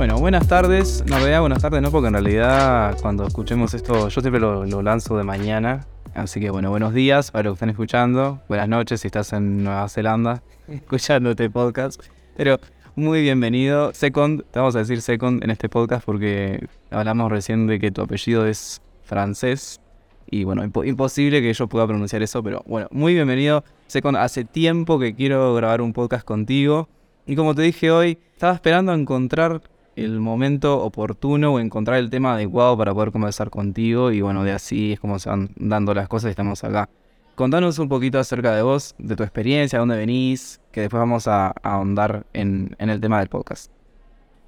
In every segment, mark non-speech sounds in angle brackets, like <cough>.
Bueno, buenas tardes. No, realidad buenas tardes no, porque en realidad cuando escuchemos esto, yo siempre lo, lanzo de mañana. Así que bueno, buenos días para los que están escuchando. Buenas noches si estás en Nueva Zelanda <laughs> escuchando este podcast. Pero muy bienvenido. Second, te vamos a decir second en este podcast porque hablamos recién de que tu apellido es francés. Y bueno, impo- imposible que yo pueda pronunciar eso, pero bueno, muy bienvenido. Second, hace tiempo que quiero grabar un podcast contigo. Y como te dije hoy, estaba esperando a encontrar el momento oportuno o encontrar el tema adecuado para poder conversar contigo. Y bueno, de así es como se van dando las cosas y estamos acá. Contanos un poquito acerca de vos, de tu experiencia, dónde venís, que después vamos a, ahondar en, en el tema del podcast.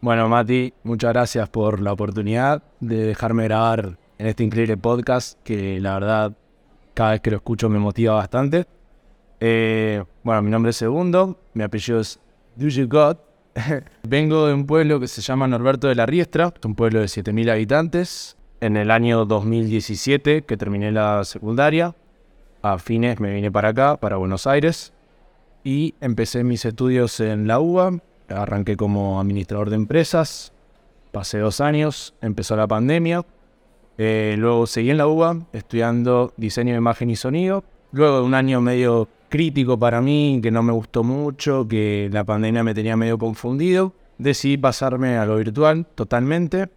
Bueno, Mati, muchas gracias por la oportunidad de dejarme grabar en este increíble podcast que la verdad cada vez que lo escucho me motiva bastante. Eh, bueno, mi nombre es Segundo, mi apellido es God. <laughs> Vengo de un pueblo que se llama Norberto de la Riestra, es un pueblo de 7.000 habitantes. En el año 2017, que terminé la secundaria, a fines me vine para acá, para Buenos Aires, y empecé mis estudios en la UBA. Arranqué como administrador de empresas, pasé dos años, empezó la pandemia. Eh, luego seguí en la UBA estudiando diseño de imagen y sonido. Luego de un año medio crítico para mí, que no me gustó mucho, que la pandemia me tenía medio confundido, decidí pasarme a lo virtual totalmente.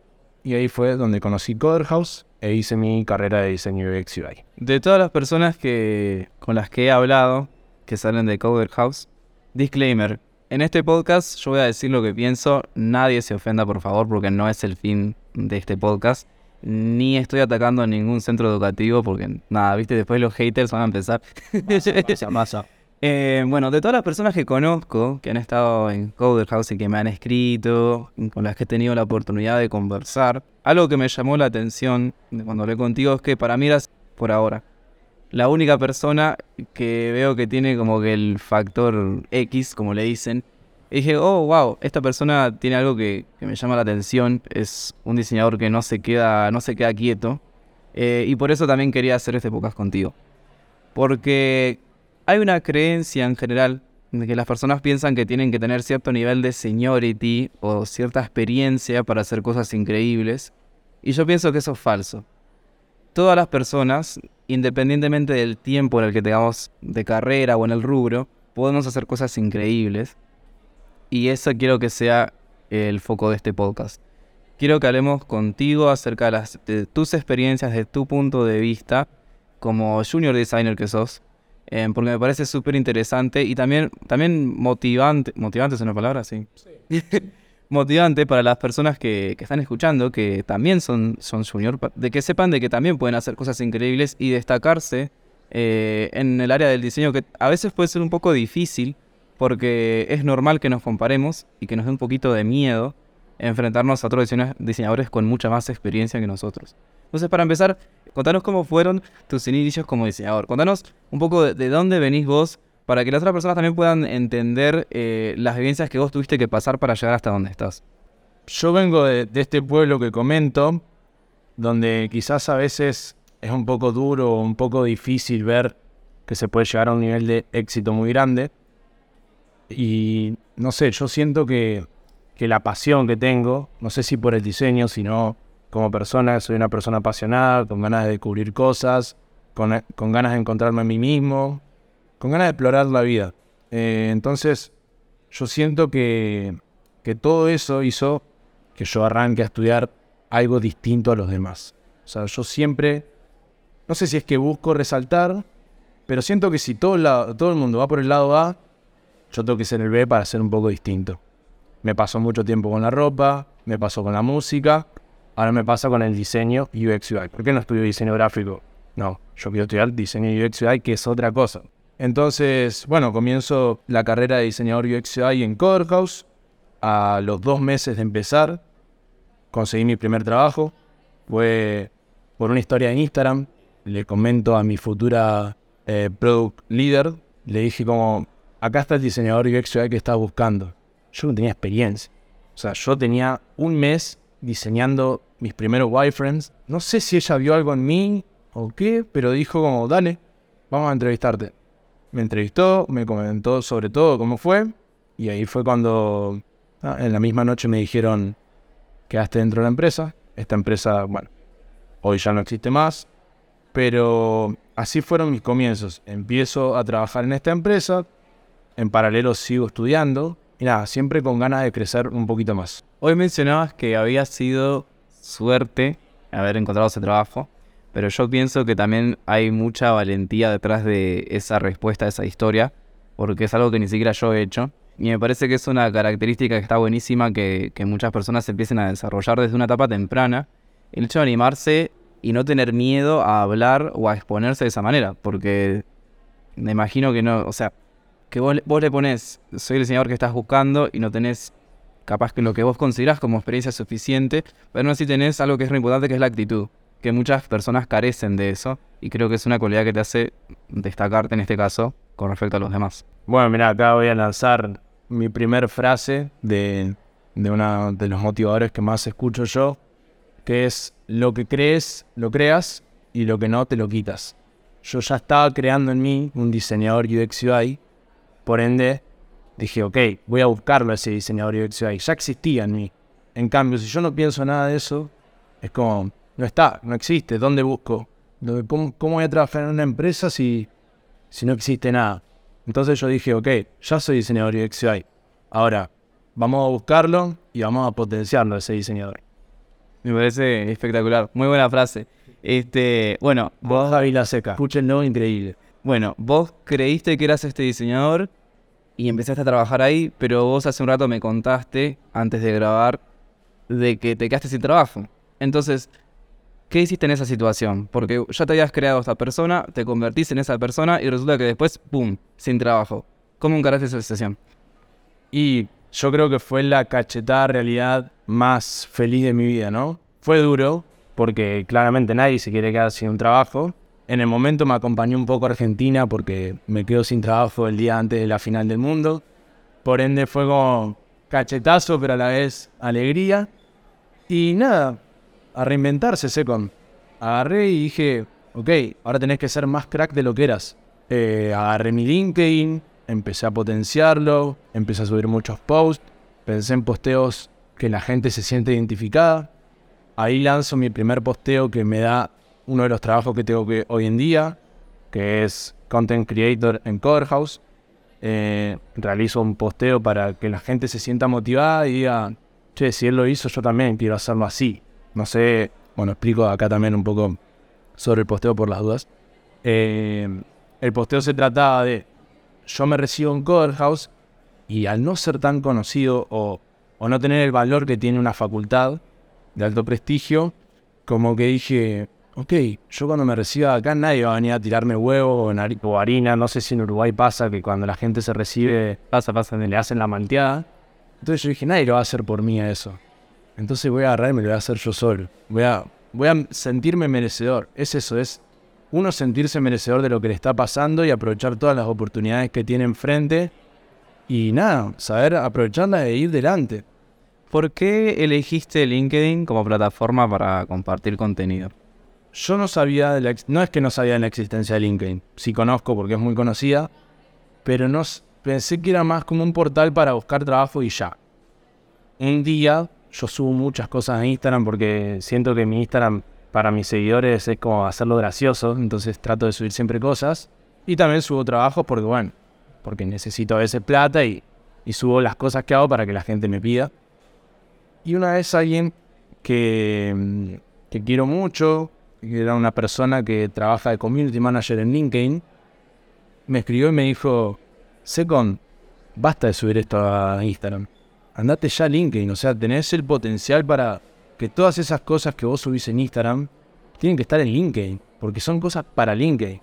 Y ahí fue donde conocí Coder House e hice mi carrera de diseño UX UI. De todas las personas que, con las que he hablado, que salen de Coder House, disclaimer. En este podcast yo voy a decir lo que pienso, nadie se ofenda por favor porque no es el fin de este podcast. Ni estoy atacando a ningún centro educativo porque nada, viste, después los haters van a empezar. Masa, masa. <laughs> Eh, bueno, de todas las personas que conozco, que han estado en Coder House y que me han escrito, con las que he tenido la oportunidad de conversar, algo que me llamó la atención cuando hablé contigo es que para mí eras, por ahora, la única persona que veo que tiene como que el factor X, como le dicen. Y dije, oh, wow, esta persona tiene algo que, que me llama la atención. Es un diseñador que no se queda, no se queda quieto. Eh, y por eso también quería hacer este podcast contigo. Porque hay una creencia en general de que las personas piensan que tienen que tener cierto nivel de seniority o cierta experiencia para hacer cosas increíbles. Y yo pienso que eso es falso. Todas las personas, independientemente del tiempo en el que tengamos de carrera o en el rubro, podemos hacer cosas increíbles. Y eso quiero que sea el foco de este podcast. Quiero que hablemos contigo acerca de, las, de tus experiencias, de tu punto de vista como junior designer que sos, eh, porque me parece súper interesante y también, también motivante. ¿Motivante es una palabra? Sí. <laughs> motivante para las personas que, que están escuchando, que también son, son junior, de que sepan de que también pueden hacer cosas increíbles y destacarse eh, en el área del diseño, que a veces puede ser un poco difícil, porque es normal que nos comparemos y que nos dé un poquito de miedo enfrentarnos a otros diseña- diseñadores con mucha más experiencia que nosotros. Entonces, para empezar, contanos cómo fueron tus inicios como diseñador. Contanos un poco de, de dónde venís vos para que las otras personas también puedan entender eh, las vivencias que vos tuviste que pasar para llegar hasta donde estás. Yo vengo de, de este pueblo que comento, donde quizás a veces es un poco duro o un poco difícil ver que se puede llegar a un nivel de éxito muy grande. Y no sé, yo siento que, que la pasión que tengo, no sé si por el diseño, sino como persona, soy una persona apasionada, con ganas de descubrir cosas, con, con ganas de encontrarme a mí mismo, con ganas de explorar la vida. Eh, entonces, yo siento que, que todo eso hizo que yo arranque a estudiar algo distinto a los demás. O sea, yo siempre, no sé si es que busco resaltar, pero siento que si todo, la- todo el mundo va por el lado A, yo tengo que ser el B para ser un poco distinto. Me pasó mucho tiempo con la ropa, me pasó con la música, ahora me pasa con el diseño UX UI. ¿Por qué no estudio diseño gráfico? No, yo quiero estudiar diseño UX UI, que es otra cosa. Entonces, bueno, comienzo la carrera de diseñador UX UI en Coder House. A los dos meses de empezar, conseguí mi primer trabajo. Fue por una historia en Instagram. Le comento a mi futura eh, product leader. Le dije como, acá está el diseñador UX que estaba buscando. Yo no tenía experiencia. O sea, yo tenía un mes diseñando mis primeros wireframes. No sé si ella vio algo en mí o qué, pero dijo como, dale, vamos a entrevistarte. Me entrevistó, me comentó sobre todo cómo fue. Y ahí fue cuando ah, en la misma noche me dijeron, quedaste dentro de la empresa. Esta empresa, bueno, hoy ya no existe más, pero así fueron mis comienzos. Empiezo a trabajar en esta empresa, en paralelo sigo estudiando y nada, siempre con ganas de crecer un poquito más. Hoy mencionabas que había sido suerte haber encontrado ese trabajo, pero yo pienso que también hay mucha valentía detrás de esa respuesta a esa historia, porque es algo que ni siquiera yo he hecho. Y me parece que es una característica que está buenísima que, que muchas personas empiecen a desarrollar desde una etapa temprana. El hecho de animarse y no tener miedo a hablar o a exponerse de esa manera, porque me imagino que no, o sea, que vos, vos le pones, soy el diseñador que estás buscando y no tenés capaz que lo que vos considerás como experiencia suficiente, pero no si tenés algo que es muy importante que es la actitud, que muchas personas carecen de eso y creo que es una cualidad que te hace destacarte en este caso con respecto a los demás. Bueno, mira, acá voy a lanzar mi primer frase de, de uno de los motivadores que más escucho yo, que es lo que crees, lo creas y lo que no, te lo quitas. Yo ya estaba creando en mí un diseñador UX UI, por ende dije, ok, voy a buscarlo ese diseñador UX. Ya existía en mí. En cambio, si yo no pienso nada de eso, es como, no está, no existe. ¿Dónde busco? ¿Cómo, cómo voy a trabajar en una empresa si, si no existe nada? Entonces yo dije, ok, ya soy diseñador UX. Ahora, vamos a buscarlo y vamos a potenciarlo ese diseñador. Me parece espectacular. Muy buena frase. Este, bueno, vos Javi La Seca, escúchenlo, increíble. Bueno, vos creíste que eras este diseñador y empezaste a trabajar ahí, pero vos hace un rato me contaste, antes de grabar, de que te quedaste sin trabajo. Entonces, ¿qué hiciste en esa situación? Porque ya te habías creado esta persona, te convertiste en esa persona y resulta que después, ¡pum!, sin trabajo. ¿Cómo encaraste esa situación? Y yo creo que fue la cachetada realidad más feliz de mi vida, ¿no? Fue duro, porque claramente nadie se quiere quedar sin un trabajo. En el momento me acompañó un poco Argentina porque me quedo sin trabajo el día antes de la final del mundo. Por ende fue como cachetazo, pero a la vez alegría. Y nada, a reinventarse, Secon. Agarré y dije, ok, ahora tenés que ser más crack de lo que eras. Eh, agarré mi LinkedIn, empecé a potenciarlo, empecé a subir muchos posts, pensé en posteos que la gente se siente identificada. Ahí lanzo mi primer posteo que me da uno de los trabajos que tengo que hoy en día, que es Content Creator en Coverhouse. Eh, realizo un posteo para que la gente se sienta motivada y diga, che, si él lo hizo, yo también quiero hacerlo así. No sé, bueno, explico acá también un poco sobre el posteo por las dudas. Eh, el posteo se trataba de yo me recibo en Coverhouse y al no ser tan conocido o, o, no tener el valor que tiene una facultad de alto prestigio, como que dije, ok, yo cuando me reciba acá nadie va a venir a tirarme huevo o, harina, no sé si en Uruguay pasa que cuando la gente se recibe, pasa, pasa, le hacen la malteada. Entonces yo dije, nadie lo va a hacer por mí a eso. Entonces voy a agarrar y me lo voy a hacer yo solo. Voy a, voy a sentirme merecedor. Es eso, es uno sentirse merecedor de lo que le está pasando y aprovechar todas las oportunidades que tiene enfrente y nada, saber aprovecharlas e ir delante. ¿Por qué elegiste LinkedIn como plataforma para compartir contenido? Yo no sabía, de la, no es que no sabía de la existencia de LinkedIn, sí conozco porque es muy conocida, pero no pensé que era más como un portal para buscar trabajo y ya. Un día yo subo muchas cosas a Instagram porque siento que mi Instagram para mis seguidores es como hacerlo gracioso, entonces trato de subir siempre cosas. Y también subo trabajos porque, bueno, porque necesito a veces plata y, y subo las cosas que hago para que la gente me pida. Y una vez alguien que, que quiero mucho, era una persona que trabaja de community manager en LinkedIn, me escribió y me dijo, Secon, basta de subir esto a Instagram. Andate ya a LinkedIn, o sea, tenés el potencial para que todas esas cosas que vos subís en Instagram tienen que estar en LinkedIn, porque son cosas para LinkedIn.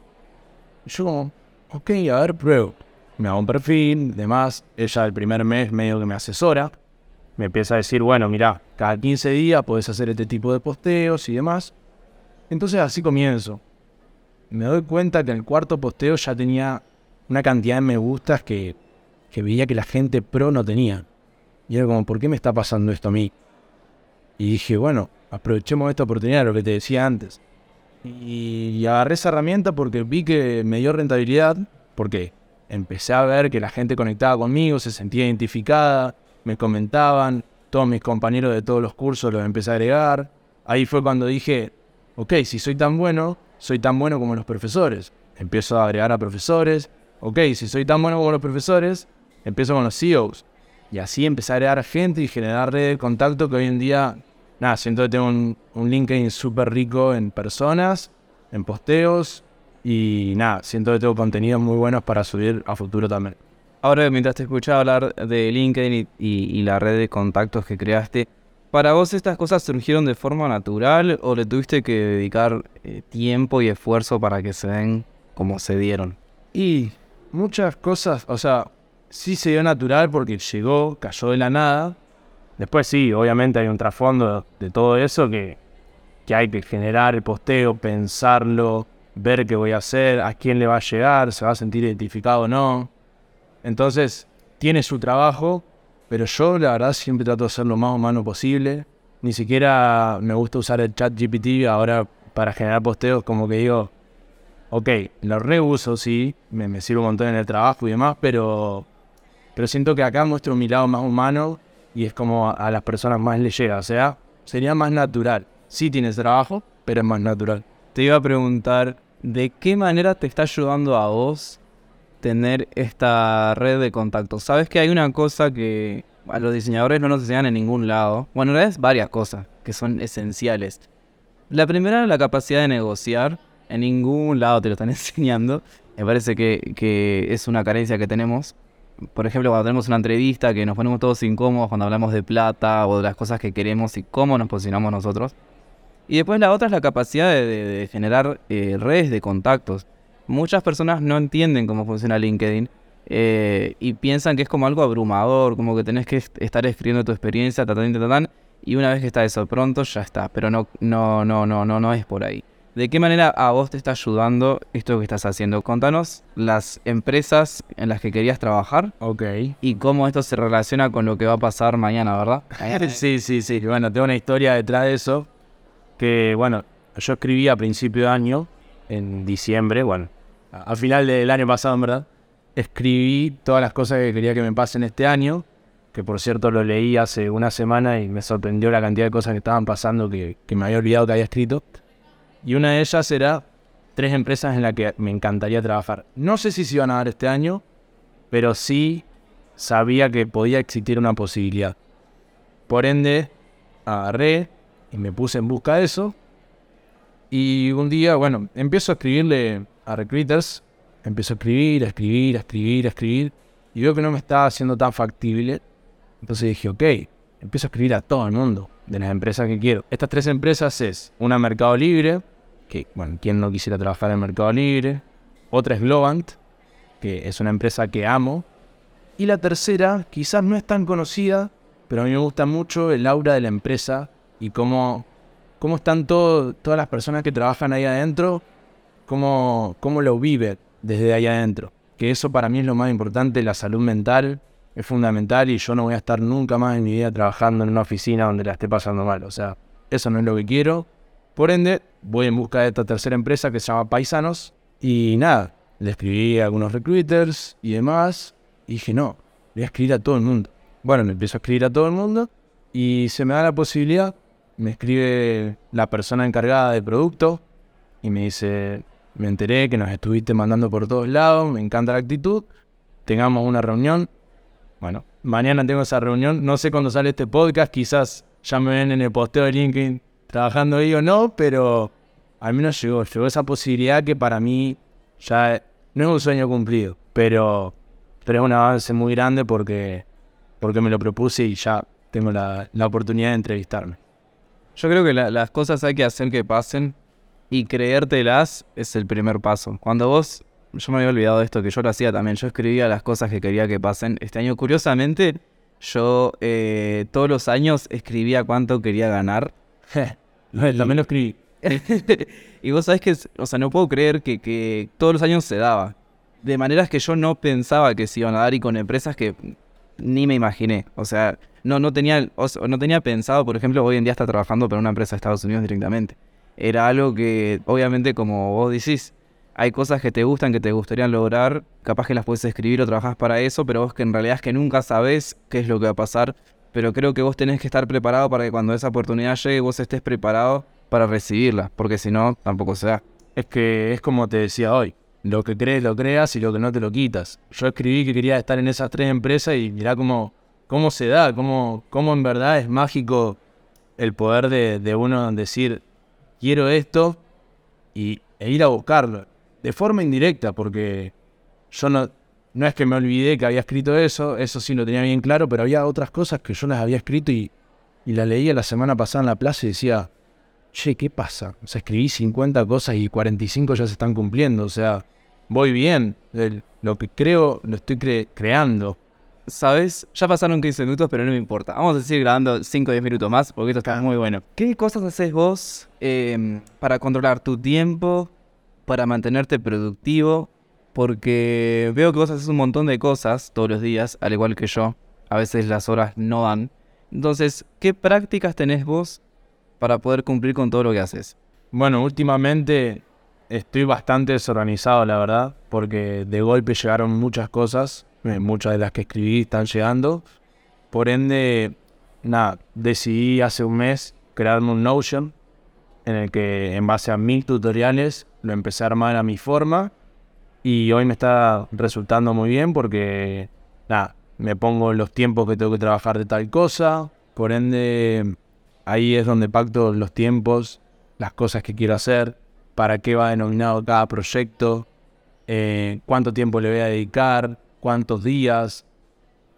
Yo ok, a ver, pruebo. Me hago un perfil, demás. Ella el primer mes medio que me asesora. Me empieza a decir, bueno, mira, cada 15 días podés hacer este tipo de posteos y demás. Entonces así comienzo. Me doy cuenta que en el cuarto posteo ya tenía una cantidad de me gustas que, que veía que la gente pro no tenía. Y era como, ¿por qué me está pasando esto a mí? Y dije, bueno, aprovechemos esta oportunidad, lo que te decía antes. Y, agarré esa herramienta porque vi que me dio rentabilidad, porque empecé a ver que la gente conectaba conmigo, se sentía identificada, me comentaban, todos mis compañeros de todos los cursos los empecé a agregar. Ahí fue cuando dije, ok, si soy tan bueno, soy tan bueno como los profesores. Empiezo a agregar a profesores. Ok, si soy tan bueno como los profesores, empiezo con los CEOs. Y así empecé a agregar gente y generar redes de contacto que hoy en día, nada, siento que tengo un, LinkedIn súper rico en personas, en posteos y nada, siento que tengo contenidos muy buenos para subir a futuro también. Ahora, mientras te escuchaba hablar de LinkedIn y la red de contactos que creaste, ¿para vos estas cosas surgieron de forma natural o le tuviste que dedicar eh, tiempo y esfuerzo para que se den como se dieron? Y muchas cosas, o sea, sí se dio natural porque llegó, cayó de la nada. Después sí, obviamente hay un trasfondo de todo eso que, que hay que generar el posteo, pensarlo, ver qué voy a hacer, a quién le va a llegar, se va a sentir identificado o no. Entonces, tiene su trabajo, pero yo la verdad siempre trato de ser lo más humano posible. Ni siquiera me gusta usar el chat GPT ahora para generar posteos, como que digo, ok, lo reuso, sí, me, me sirve un montón en el trabajo y demás, pero, pero siento que acá muestro mi lado más humano y es como a, a las personas más les llega, o sea, sería más natural. Sí tienes trabajo, pero es más natural. Te iba a preguntar, ¿de qué manera te está ayudando a vos tener esta red de contactos? Sabes que hay una cosa que a los diseñadores no nos enseñan en ningún lado. Bueno, en realidad es varias cosas que son esenciales. La primera la capacidad de negociar. En ningún lado te lo están <laughs> enseñando. Me parece que, es una carencia que tenemos. Por ejemplo, cuando tenemos una entrevista que nos ponemos todos incómodos cuando hablamos de plata o de las cosas que queremos y cómo nos posicionamos nosotros. Y después la otra es la capacidad de generar eh, redes de contactos. Muchas personas no entienden cómo funciona LinkedIn eh, y piensan que es como algo abrumador, como que tenés que est- estar escribiendo tu experiencia, tatán, tatán, y una vez que está eso pronto, ya está. Pero no, no, no, no, no, no es por ahí. ¿De qué manera a vos te está ayudando esto que estás haciendo? Contanos las empresas en las que querías trabajar Ok. y cómo esto se relaciona con lo que va a pasar mañana, ¿verdad? <laughs> Sí, sí, sí. Bueno, tengo una historia detrás de eso. Que, bueno, yo escribí a principio de año, en diciembre, bueno, a, a final del año pasado, en verdad. Escribí todas las cosas que quería que me pasen este año. Que por cierto lo leí hace una semana y me sorprendió la cantidad de cosas que estaban pasando que, que me había olvidado que había escrito. Y una de ellas era tres empresas en las que me encantaría trabajar. No sé si se iban a dar este año, pero sí sabía que podía existir una posibilidad. Por ende, agarré y me puse en busca de eso. Y un día, bueno, empiezo a escribirle a recruiters. Empiezo a escribir, a escribir, a escribir, a escribir. Y veo que no me estaba haciendo tan factible. Entonces dije, ok, empiezo a escribir a todo el mundo de las empresas que quiero. Estas tres empresas es una Mercado Libre, que, bueno, ¿quién no quisiera trabajar en Mercado Libre? Otra es Globant, que es una empresa que amo. Y la tercera, quizás no es tan conocida, pero a mí me gusta mucho el aura de la empresa y cómo, cómo están todas las personas que trabajan ahí adentro, cómo, cómo lo viven desde ahí adentro. Que eso para mí es lo más importante, la salud mental es fundamental y yo no voy a estar nunca más en mi vida trabajando en una oficina donde la esté pasando mal. O sea, eso no es lo que quiero. Por ende, voy en busca de esta tercera empresa que se llama Paisanos. Y nada, le escribí a algunos recruiters y demás. Y dije, no, voy a escribir a todo el mundo. Bueno, le empiezo a escribir a todo el mundo. Y se me da la posibilidad. Me escribe la persona encargada del producto. Y me dice, me enteré que nos estuviste mandando por todos lados. Me encanta la actitud. Tengamos una reunión. Bueno, mañana tengo esa reunión. No sé cuándo sale este podcast. Quizás ya me ven en el posteo de LinkedIn trabajando ahí o no. Pero al menos llegó. Llegó esa posibilidad que para mí ya no es un sueño cumplido. Pero, pero es un avance muy grande porque, porque me lo propuse y ya tengo la, la oportunidad de entrevistarme. Yo creo que la- las cosas hay que hacer que pasen y creértelas es el primer paso. Cuando vos, yo me había olvidado de esto, que yo lo hacía también, yo escribía las cosas que quería que pasen. Este año, curiosamente, yo eh, todos los años escribía cuánto quería ganar. <laughs> También lo escribí. <laughs> y vos sabés que, o sea, no puedo creer que, que todos los años se daba. De maneras que yo no pensaba que se iban a dar y con empresas que ni me imaginé. O sea, no, no, tenía, o no tenía pensado, por ejemplo, hoy en día está trabajando para una empresa de Estados Unidos directamente. Era algo que, obviamente, como vos decís, hay cosas que te gustan, que te gustarían lograr, capaz que las puedes escribir o trabajas para eso, pero vos que en realidad es que nunca sabes qué es lo que va a pasar. pero creo que vos tenés que estar preparado para que cuando esa oportunidad llegue vos estés preparado para recibirla, porque si no, tampoco se da. Es que es como te decía hoy, lo que crees lo creas y lo que no te lo quitas. Yo escribí que quería estar en esas tres empresas y mirá cómo, cómo se da, cómo, cómo en verdad es mágico el poder de, de uno decir, quiero esto y, e ir a buscarlo. De forma indirecta, porque yo no, no es que me olvidé que había escrito eso, eso sí lo tenía bien claro, pero había otras cosas que yo las había escrito y, y las leía la semana pasada en la plaza y decía, che, ¿qué pasa? O sea, escribí 50 cosas y 45 ya se están cumpliendo, o sea, voy bien, el- lo que creo lo estoy cre- creando. ¿Sabes? Ya pasaron 15 minutos, pero no me importa. Vamos a seguir grabando 5 o 10 minutos más, porque esto está muy bueno. ¿Qué cosas haces vos eh, para controlar tu tiempo, para mantenerte productivo? Porque veo que vos haces un montón de cosas todos los días, al igual que yo. A veces las horas no dan. Entonces, ¿qué prácticas tenés vos para poder cumplir con todo lo que haces? Bueno, últimamente estoy bastante desorganizado, la verdad, porque de golpe llegaron muchas cosas, eh, muchas de las que escribí están llegando. Por ende, nada, decidí hace un mes crearme un Notion en el que en base a mil tutoriales lo empecé a armar a mi forma y hoy me está resultando muy bien porque, nada, me pongo los tiempos que tengo que trabajar de tal cosa, por ende ahí es donde pacto los tiempos, las cosas que quiero hacer, para qué va denominado cada proyecto, eh, cuánto tiempo le voy a dedicar, cuántos días.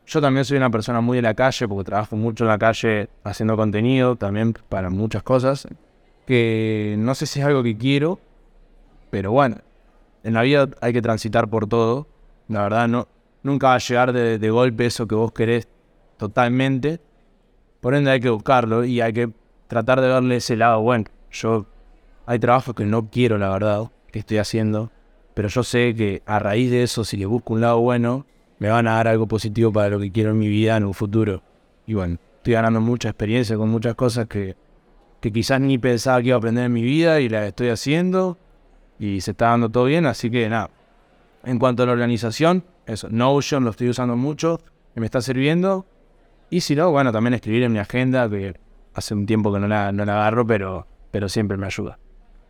Yo también soy una persona muy de la calle porque trabajo mucho en la calle haciendo contenido, también para muchas cosas, que no sé si es algo que quiero, pero bueno, en la vida hay que transitar por todo. La verdad, no, nunca va a llegar de, de golpe eso que vos querés totalmente. Por ende hay que buscarlo y hay que tratar de verle ese lado bueno. Yo hay trabajos que no quiero, la verdad, que estoy haciendo, pero yo sé que a raíz de eso, si le busco un lado bueno, me van a dar algo positivo para lo que quiero en mi vida en un futuro. Y bueno, estoy ganando mucha experiencia con muchas cosas que, que quizás ni pensaba que iba a aprender en mi vida y las estoy haciendo y se está dando todo bien, así que nada. En cuanto a la organización, eso, Notion lo estoy usando mucho, me está sirviendo. Y si no, bueno, también escribir en mi agenda, que hace un tiempo que no la, no la agarro, pero, pero siempre me ayuda.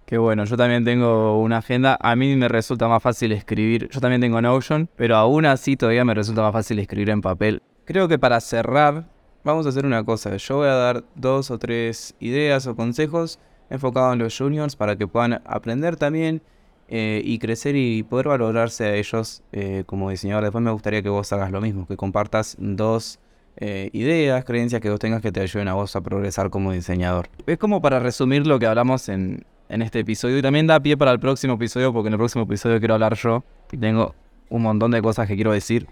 Qué bueno, yo también tengo una agenda. A mí me resulta más fácil escribir. Yo también tengo Notion, pero aún así todavía me resulta más fácil escribir en papel. Creo que para cerrar, vamos a hacer una cosa. Yo voy a dar dos o tres ideas o consejos enfocados en los juniors para que puedan aprender también eh, y crecer y poder valorarse a ellos eh, como diseñador. Después me gustaría que vos hagas lo mismo, que compartas dos eh, ideas, creencias que vos tengas que te ayuden a vos a progresar como diseñador. Es como para resumir lo que hablamos en, en este episodio y también da pie para el próximo episodio porque en el próximo episodio quiero hablar yo y tengo un montón de cosas que quiero decir.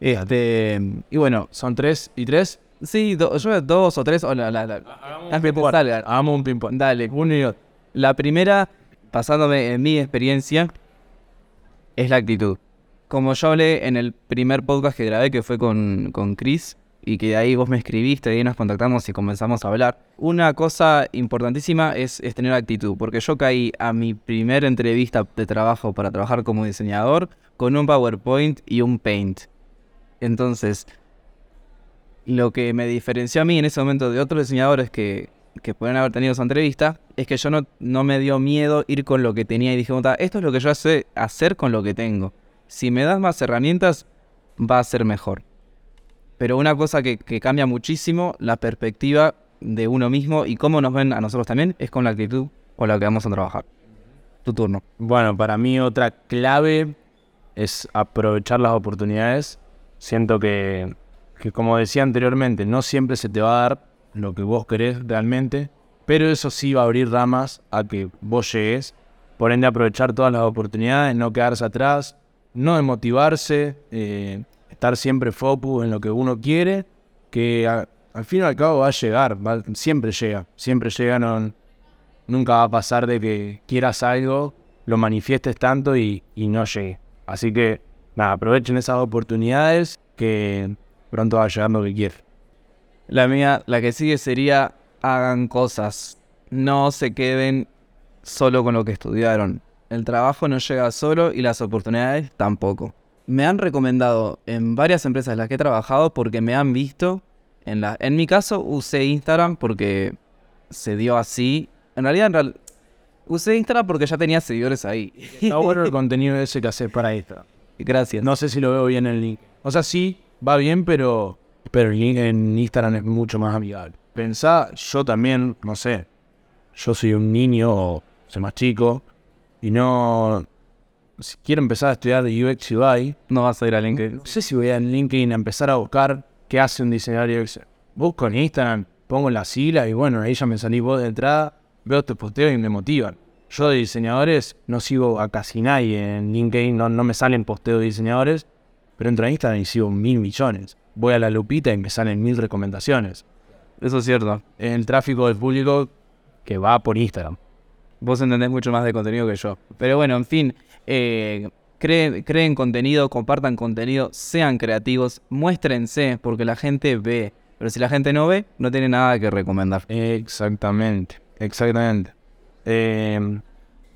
Este, y bueno, Son tres y tres. sí, do- yo dos o tres. o la- la- la- las que te salgan. Hagamos un ping-pong. Dale. Uno y otro. La primera, basándome en mi experiencia, es la actitud. Como yo hablé en el primer podcast que grabé, que fue con, con Chris, y que de ahí vos me escribiste, y ahí nos contactamos y comenzamos a hablar. Una cosa importantísima es, tener actitud, porque yo caí a mi primera entrevista de trabajo para trabajar como diseñador con un PowerPoint y un Paint. Entonces, lo que me diferenció a mí en ese momento de otros diseñadores que, que pueden haber tenido esa entrevista es que yo no, no me dio miedo ir con lo que tenía y dije, "Puta, esto es lo que yo sé hacer con lo que tengo. Si me das más herramientas, va a ser mejor. Pero una cosa que, cambia muchísimo la perspectiva de uno mismo y cómo nos ven a nosotros también es con la actitud o la que vamos a trabajar. Tu turno. Bueno, para mí otra clave es aprovechar las oportunidades. Siento que, que, como decía anteriormente, no siempre se te va a dar lo que vos querés realmente, pero eso sí va a abrir ramas a que vos llegues. Por ende, aprovechar todas las oportunidades, no quedarse atrás, no desmotivarse, eh, estar siempre focus en lo que uno quiere, que al fin y al cabo va a llegar, siempre llega, siempre llega, nunca va a pasar de que quieras algo, lo manifiestes tanto y, y no llegue. Así que, nada, aprovechen esas oportunidades que pronto va a llegar lo que quieren. La mía, la que sigue sería hagan cosas. No se queden solo con lo que estudiaron. El trabajo no llega solo y las oportunidades tampoco. Me han recomendado en varias empresas en las que he trabajado porque me han visto En, la, en mi caso usé Instagram porque se dio así. En realidad, en real- usé Instagram porque ya tenía seguidores ahí. Está bueno el contenido ese que haces para Instagram. Gracias. No sé si lo veo bien en el link. O sea, sí, va bien, pero, pero en Instagram es mucho más amigable. Pensá, yo también, no sé, yo soy un niño o soy más chico y no... Si quiero empezar a estudiar UX UI, No vas a ir a LinkedIn. no sé si voy a LinkedIn a empezar a buscar qué hace un diseñador UX. Busco en Instagram, pongo la sigla y bueno, ahí ya me salí vos de entrada, veo tus posteos y me motivan. Yo de diseñadores no sigo a casi nadie en LinkedIn, no, no me salen posteos de diseñadores, pero entro a Instagram y sigo mil millones. Voy a la lupita y me salen mil recomendaciones. Eso es cierto. El tráfico del público que va por Instagram. Vos entendés mucho más de contenido que yo. Pero bueno, en fin, eh, creen, creen contenido, compartan contenido, sean creativos, muéstrense, porque la gente ve. Pero si la gente no ve, no tiene nada que recomendar. Exactamente, exactamente. Eh,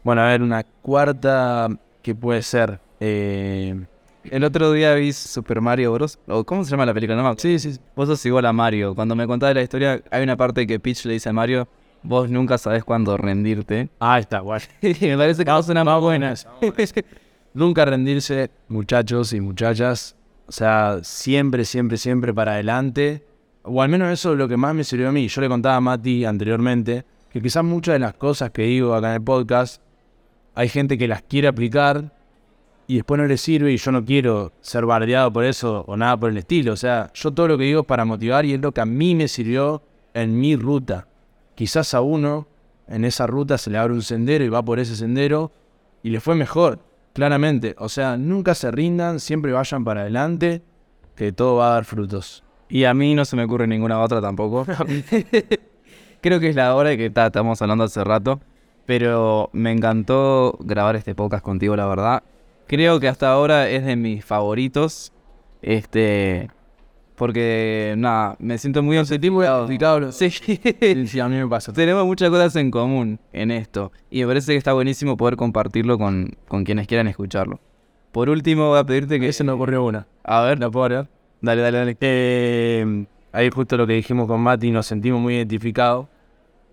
bueno, a ver, una cuarta que puede ser. Eh, El otro día vi Super Mario Bros. ¿O ¿Cómo se llama la película? No me acuerdo. sí, sí. Vos sos igual a Mario. Cuando me contabas la historia, hay una parte que Peach le dice a Mario, vos nunca sabés cuándo rendirte. Ah, está, guay. <laughs> me parece que vos una más buena. <laughs> Nunca rendirse, muchachos y muchachas. O sea, siempre, siempre, siempre para adelante. O al menos eso es lo que más me sirvió a mí. Yo le contaba a Mati anteriormente que quizás muchas de las cosas que digo acá en el podcast, hay gente que las quiere aplicar y después no le sirve y yo no quiero ser bardeado por eso o nada por el estilo. O sea, yo todo lo que digo es para motivar y es lo que a mí me sirvió en mi ruta. Quizás a uno en esa ruta se le abre un sendero y va por ese sendero y le fue mejor, claramente. O sea, nunca se rindan, siempre vayan para adelante, que todo va a dar frutos. Y a mí no se me ocurre ninguna otra tampoco. <laughs> Creo que es la hora que ta, estamos hablando hace rato. Pero me encantó grabar este podcast contigo, la verdad. Creo que hasta ahora es de mis favoritos. Este. Porque, nada, me siento muy identificado. Sí. Sí, a mí me pasa. Tenemos muchas cosas en común en esto. Y me parece que está buenísimo poder compartirlo con, con quienes quieran escucharlo. Por último, voy a pedirte que. Ese me ocurrió una. A ver, ¿La puedo agregar? dale, dale, dale. Eh, ahí justo lo que dijimos con Mati, nos sentimos muy identificados.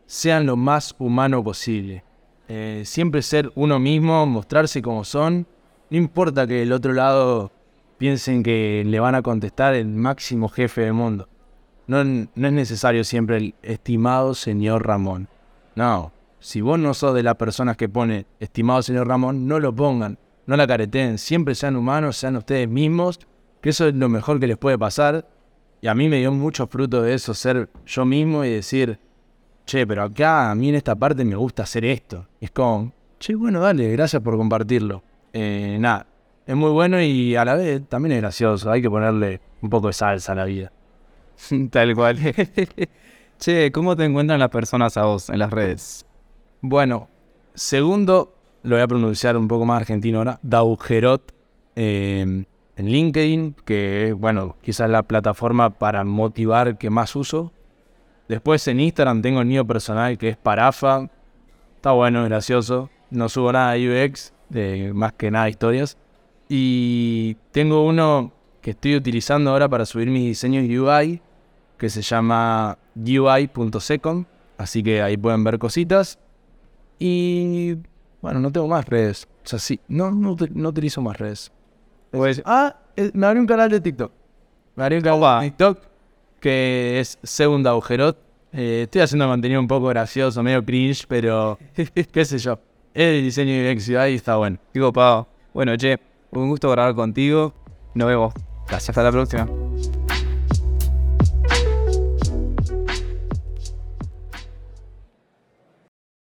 Sean lo más humano posible. Eh, siempre ser uno mismo, mostrarse como son. No importa que el otro lado piensen que le van a contestar el máximo jefe del mundo. No, no es necesario siempre el estimado señor Ramón. No, si vos no sos de las personas que pone estimado señor Ramón, no lo pongan, no la careteen. Siempre sean humanos, sean ustedes mismos, que eso es lo mejor que les puede pasar. Y a mí me dio mucho fruto de eso, ser yo mismo y decir, che, pero acá a mí en esta parte me gusta hacer esto. Es como, che, bueno, dale, gracias por compartirlo. Eh, nada, es muy bueno y a la vez también es gracioso. Hay que ponerle un poco de salsa a la vida. <laughs> Tal cual. <laughs> che, ¿cómo te encuentran las personas a vos en las redes? Bueno, segundo, lo voy a pronunciar un poco más argentino ahora, Daugerot eh, en LinkedIn, que bueno, quizás la plataforma para motivar que más uso. Después en Instagram tengo el mío personal que es Parafa. Está bueno, gracioso. No subo nada de UX, de, más que nada historias. Y tengo uno que estoy utilizando ahora para subir mis diseños UI, que se llama UI.second. Así que ahí pueden ver cositas. Y bueno, no tengo más redes. O sea, sí, no, no, no utilizo más redes. Pues, Ah, me abrí un canal de TikTok. Me abrí un canal de TikTok que es Segunda Agujerot. Eh, estoy haciendo contenido un poco gracioso, medio cringe, pero <laughs> qué sé yo. Es de diseño de UX UI y está bueno. digo, Pau. Bueno, che, un gusto grabar contigo. Nos vemos. Gracias. Hasta la próxima.